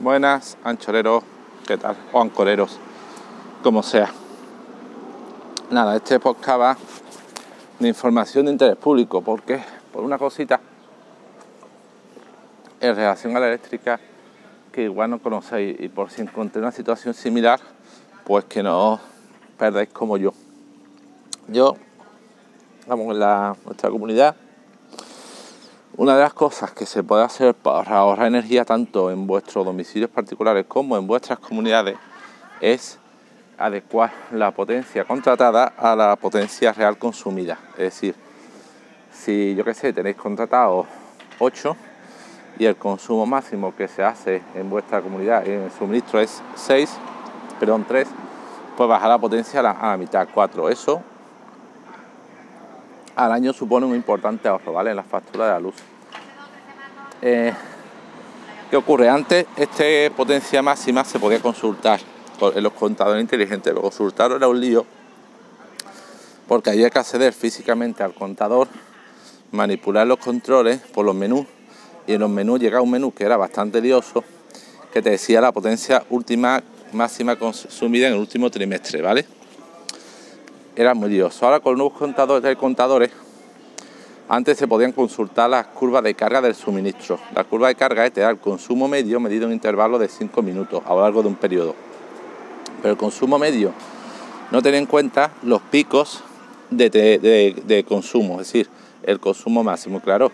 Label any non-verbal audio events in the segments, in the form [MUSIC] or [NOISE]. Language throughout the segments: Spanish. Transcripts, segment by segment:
Buenas, anchoreros, ¿qué tal? O ancoreros, como sea. Nada, este podcast va de información de interés público, porque por una cosita, en relación a la eléctrica, que igual no conocéis, y por si encontré una situación similar, pues que no perdáis como yo. Yo, vamos, en la, nuestra comunidad, una de las cosas que se puede hacer para ahorrar energía tanto en vuestros domicilios particulares como en vuestras comunidades es adecuar la potencia contratada a la potencia real consumida. Es decir, si yo que sé, tenéis contratado 8 y el consumo máximo que se hace en vuestra comunidad en el suministro es 6, perdón, 3, pues bajar la potencia a la, mitad, 4. Eso al año supone un importante ahorro, ¿vale? En la factura de la luz. Eh, ¿Qué ocurre? Antes, esta potencia máxima se podía consultar en los contadores inteligentes, pero consultarlo era un lío porque había que acceder físicamente al contador, manipular los controles por los menús y en los menús llegaba un menú que era bastante lioso que te decía la potencia última máxima consumida en el último trimestre, ¿vale? era muy lioso. Ahora con los nuevos contadores, contadores, antes se podían consultar las curvas de carga del suministro. La curva de carga te da el consumo medio medido en un intervalo de 5 minutos a lo largo de un periodo. Pero el consumo medio no tiene en cuenta los picos de, de consumo, es decir, el consumo máximo. Claro,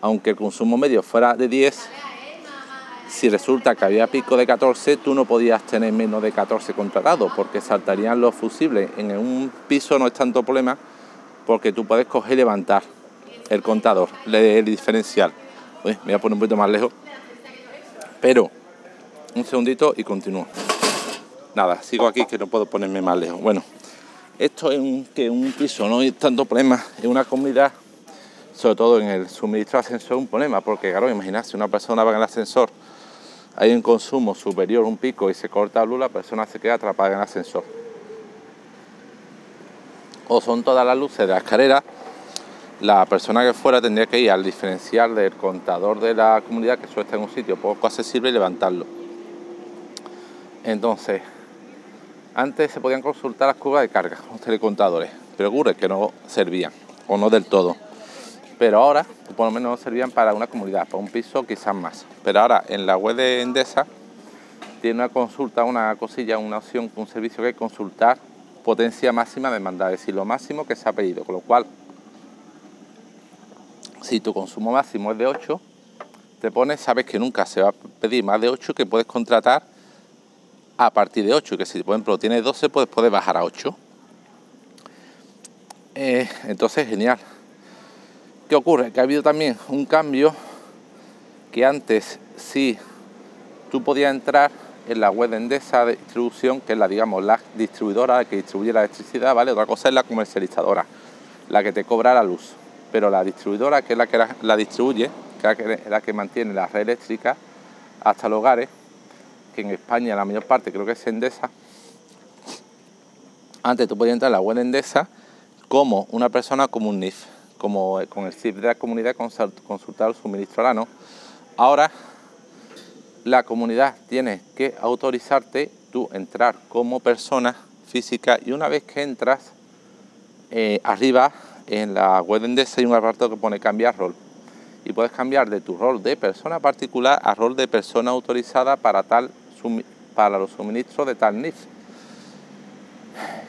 aunque el consumo medio fuera de 10, si resulta que había pico de 14, tú no podías tener menos de 14 contratados porque saltarían los fusibles. En un piso no es tanto problema porque tú puedes coger y levantar el contador, el diferencial. me voy a poner un poquito más lejos. Pero, un segundito y continúo. Nada, sigo aquí que no puedo ponerme más lejos. Bueno, esto es un, que un piso no hay tanto problema, en una comunidad, sobre todo en el suministro de ascensor, un problema, porque claro, imaginarse una persona va en el ascensor hay un consumo superior, un pico y se corta la luz, la persona se queda atrapada en el ascensor. O son todas las luces de la escalera, la persona que fuera tendría que ir al diferencial del contador de la comunidad, que suele estar en un sitio poco accesible, y levantarlo. Entonces, antes se podían consultar las curvas de carga, los telecontadores, pero ocurre que no servían, o no del todo pero ahora por lo menos servían para una comunidad, para un piso quizás más. Pero ahora en la web de Endesa tiene una consulta, una cosilla, una opción, un servicio que consultar potencia máxima demandada, es decir, lo máximo que se ha pedido, con lo cual si tu consumo máximo es de 8, te pones, sabes que nunca se va a pedir más de 8, que puedes contratar a partir de 8, que si por ejemplo tienes 12, pues puedes bajar a 8. Eh, entonces, genial. ¿Qué ocurre? Que ha habido también un cambio que antes sí tú podías entrar en la web de Endesa de distribución, que es la, digamos, la distribuidora que distribuye la electricidad, ¿vale? Otra cosa es la comercializadora, la que te cobra la luz. Pero la distribuidora, que es la que la, distribuye, que es la que mantiene la red eléctrica hasta los hogares, que en España la mayor parte creo que es Endesa, antes tú podías entrar en la web de Endesa como una persona como un NIF como con el CIP de la comunidad consultar el suministro no Ahora la comunidad tiene que autorizarte tú entrar como persona física y una vez que entras, eh, arriba en la web de Endesa hay un apartado que pone cambiar rol y puedes cambiar de tu rol de persona particular a rol de persona autorizada para, tal, para los suministros de tal NIF.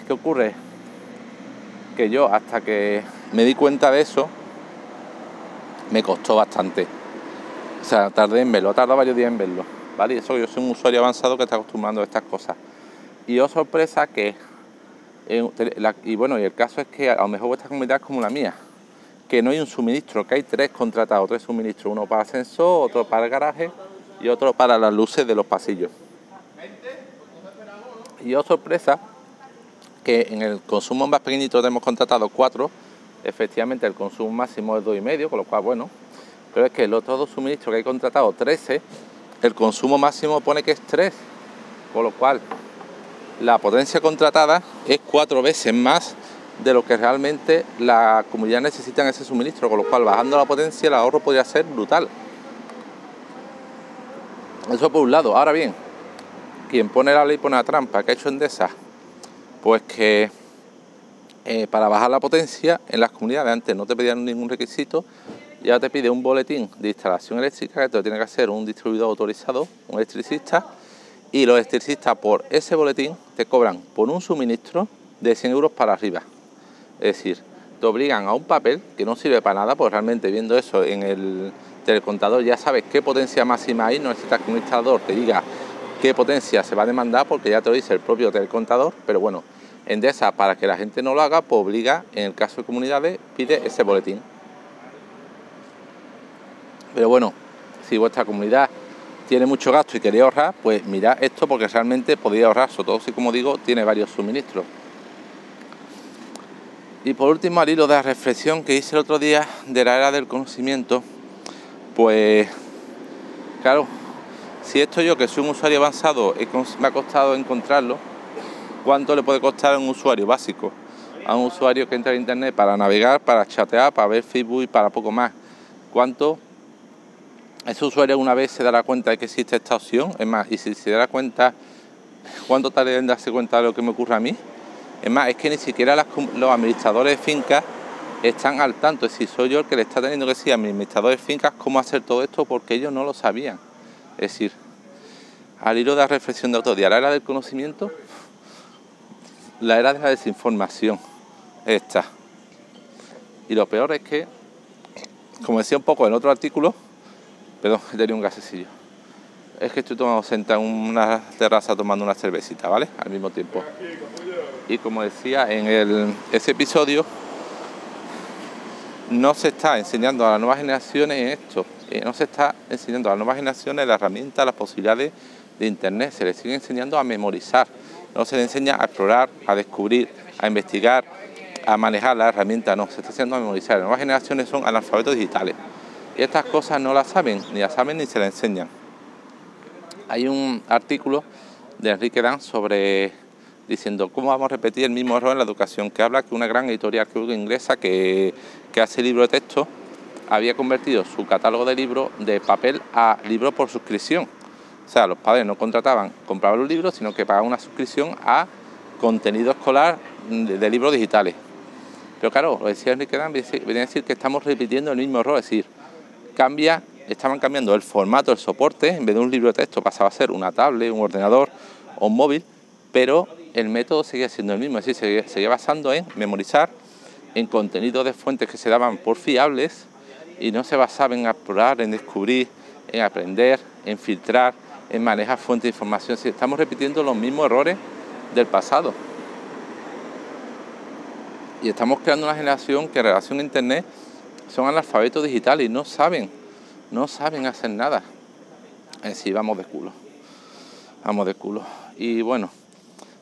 ¿Qué ocurre? Que yo hasta que me di cuenta de eso, me costó bastante. O sea, tardé en verlo, tardado varios días en verlo. ¿Vale? Y eso yo soy un usuario avanzado que está acostumbrando a estas cosas. Y yo sorpresa que, y bueno, y el caso es que a lo mejor vuestra comunidad es como la mía, que no hay un suministro, que hay tres contratados, tres suministros, uno para ascensor, otro para el garaje y otro para las luces de los pasillos. Y yo sorpresa que en el consumo más pequeñito hemos contratado cuatro efectivamente el consumo máximo es 2,5, con lo cual, bueno, pero es que el otro dos suministros que hay contratado 13, el consumo máximo pone que es 3, con lo cual la potencia contratada es cuatro veces más de lo que realmente la comunidad necesita en ese suministro, con lo cual bajando la potencia el ahorro podría ser brutal. Eso por un lado. Ahora bien, quien pone la ley pone la trampa. que ha hecho Endesa? Pues que eh, para bajar la potencia en las comunidades antes no te pedían ningún requisito, ya te pide un boletín de instalación eléctrica que te lo tiene que hacer un distribuidor autorizado, un electricista, y los electricistas por ese boletín te cobran por un suministro de 100 euros para arriba. Es decir, te obligan a un papel que no sirve para nada, pues realmente viendo eso en el telecontador ya sabes qué potencia máxima hay, no necesitas que un instalador te diga qué potencia se va a demandar porque ya te lo dice el propio telecontador, pero bueno, Endesa para que la gente no lo haga, pues obliga, en el caso de comunidades, pide ese boletín. Pero bueno, si vuestra comunidad tiene mucho gasto y queréis ahorrar, pues mirad esto porque realmente podéis ahorrar, sobre todo si como digo, tiene varios suministros. Y por último, al hilo de la reflexión que hice el otro día de la era del conocimiento, pues claro, si esto yo que soy un usuario avanzado me ha costado encontrarlo, ¿cuánto le puede costar a un usuario básico? A un usuario que entra a internet para navegar, para chatear, para ver Facebook y para poco más. ¿Cuánto ese usuario una vez se dará cuenta de que existe esta opción? Es más, y si se dará cuenta, ¿cuánto tarda en darse cuenta de lo que me ocurre a mí? Es más, es que ni siquiera los administradores de fincas están al tanto. Es decir, soy yo el que le está teniendo que decir a mis administradores de fincas cómo hacer todo esto porque ellos no lo sabían. Es decir, al hilo de la reflexión de otro día, la era del conocimiento, la era de la desinformación está. Y lo peor es que, como decía un poco en otro artículo, perdón, [LAUGHS] tenido un gasecillo. Es que estoy tomando sentado en una terraza tomando una cervecita, ¿vale? Al mismo tiempo. Y como decía en ese episodio, no se está enseñando a las nuevas generaciones esto, eh, no se está enseñando a las nuevas generaciones las herramientas, las posibilidades de Internet, se les sigue enseñando a memorizar, no se les enseña a explorar, a descubrir, a investigar, a manejar las herramientas, no, se está enseñando a memorizar. Las nuevas generaciones son analfabetos digitales y estas cosas no las saben, ni las saben ni se las enseñan. Hay un artículo de Enrique Dan sobre diciendo cómo vamos a repetir el mismo error en la educación, que habla que una gran editorial inglesa que, que hace libro de texto había convertido su catálogo de libros de papel a libro por suscripción. O sea, los padres no contrataban, compraban los libros, sino que pagaban una suscripción a contenido escolar de, libros digitales. Pero claro, lo decía Enrique Dan, venía a decir que estamos repitiendo el mismo error, es decir, cambia, estaban cambiando el formato, el soporte, en vez de un libro de texto pasaba a ser una tablet, un ordenador o un móvil, pero el método seguía siendo el mismo, es decir, seguía, basando en memorizar, en contenidos de fuentes que se daban por fiables y no se basaba en explorar, en descubrir, en aprender, en filtrar, en manejar fuentes de información. Si estamos repitiendo los mismos errores del pasado. Y estamos creando una generación que en relación a Internet son analfabetos digitales y no saben, no saben hacer nada. Es decir, vamos de culo. Vamos de culo. Y bueno,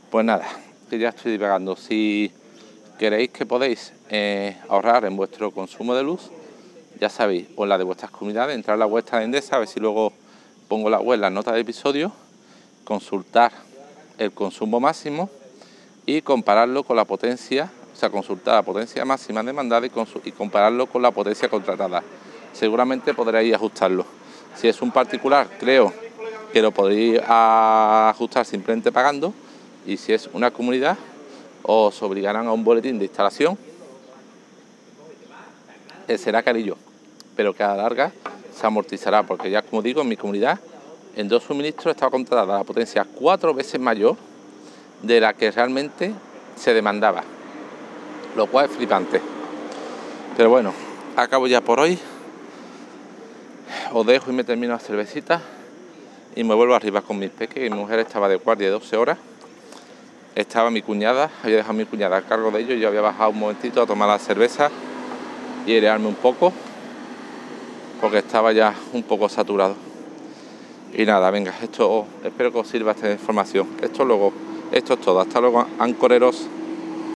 pues nada, que ya estoy divagando. Si queréis que podéis eh, ahorrar en vuestro consumo de luz, ya sabéis, o la de vuestras comunidades, entrar a la vuestra de Endesa, a ver si luego pongo la web en las notas de episodio, consultar el consumo máximo y compararlo con la potencia, sea, consultar la potencia máxima demandada y, y compararlo con la potencia contratada. Seguramente podréis ajustarlo. Si es un particular, creo que lo podréis ajustar simplemente pagando y si es una comunidad os obligarán a un boletín de instalación, será carillo, pero que a la larga se amortizará, porque ya como digo, en mi comunidad, en dos suministros estaba contratada la potencia cuatro veces mayor de la que realmente se demandaba, lo cual es flipante. Pero bueno, acabo ya por hoy. Os dejo y me termino la cervecita y me vuelvo arriba con mis peques. Mi mujer estaba de guardia de 12 horas estaba mi cuñada, había dejado mi cuñada a cargo de ello, yo había bajado un momentito a tomar la cerveza y airearme un poco, porque estaba ya un poco saturado. Y nada, venga, esto espero que os sirva esta información. Esto luego, esto es todo. Hasta luego, ancoreros.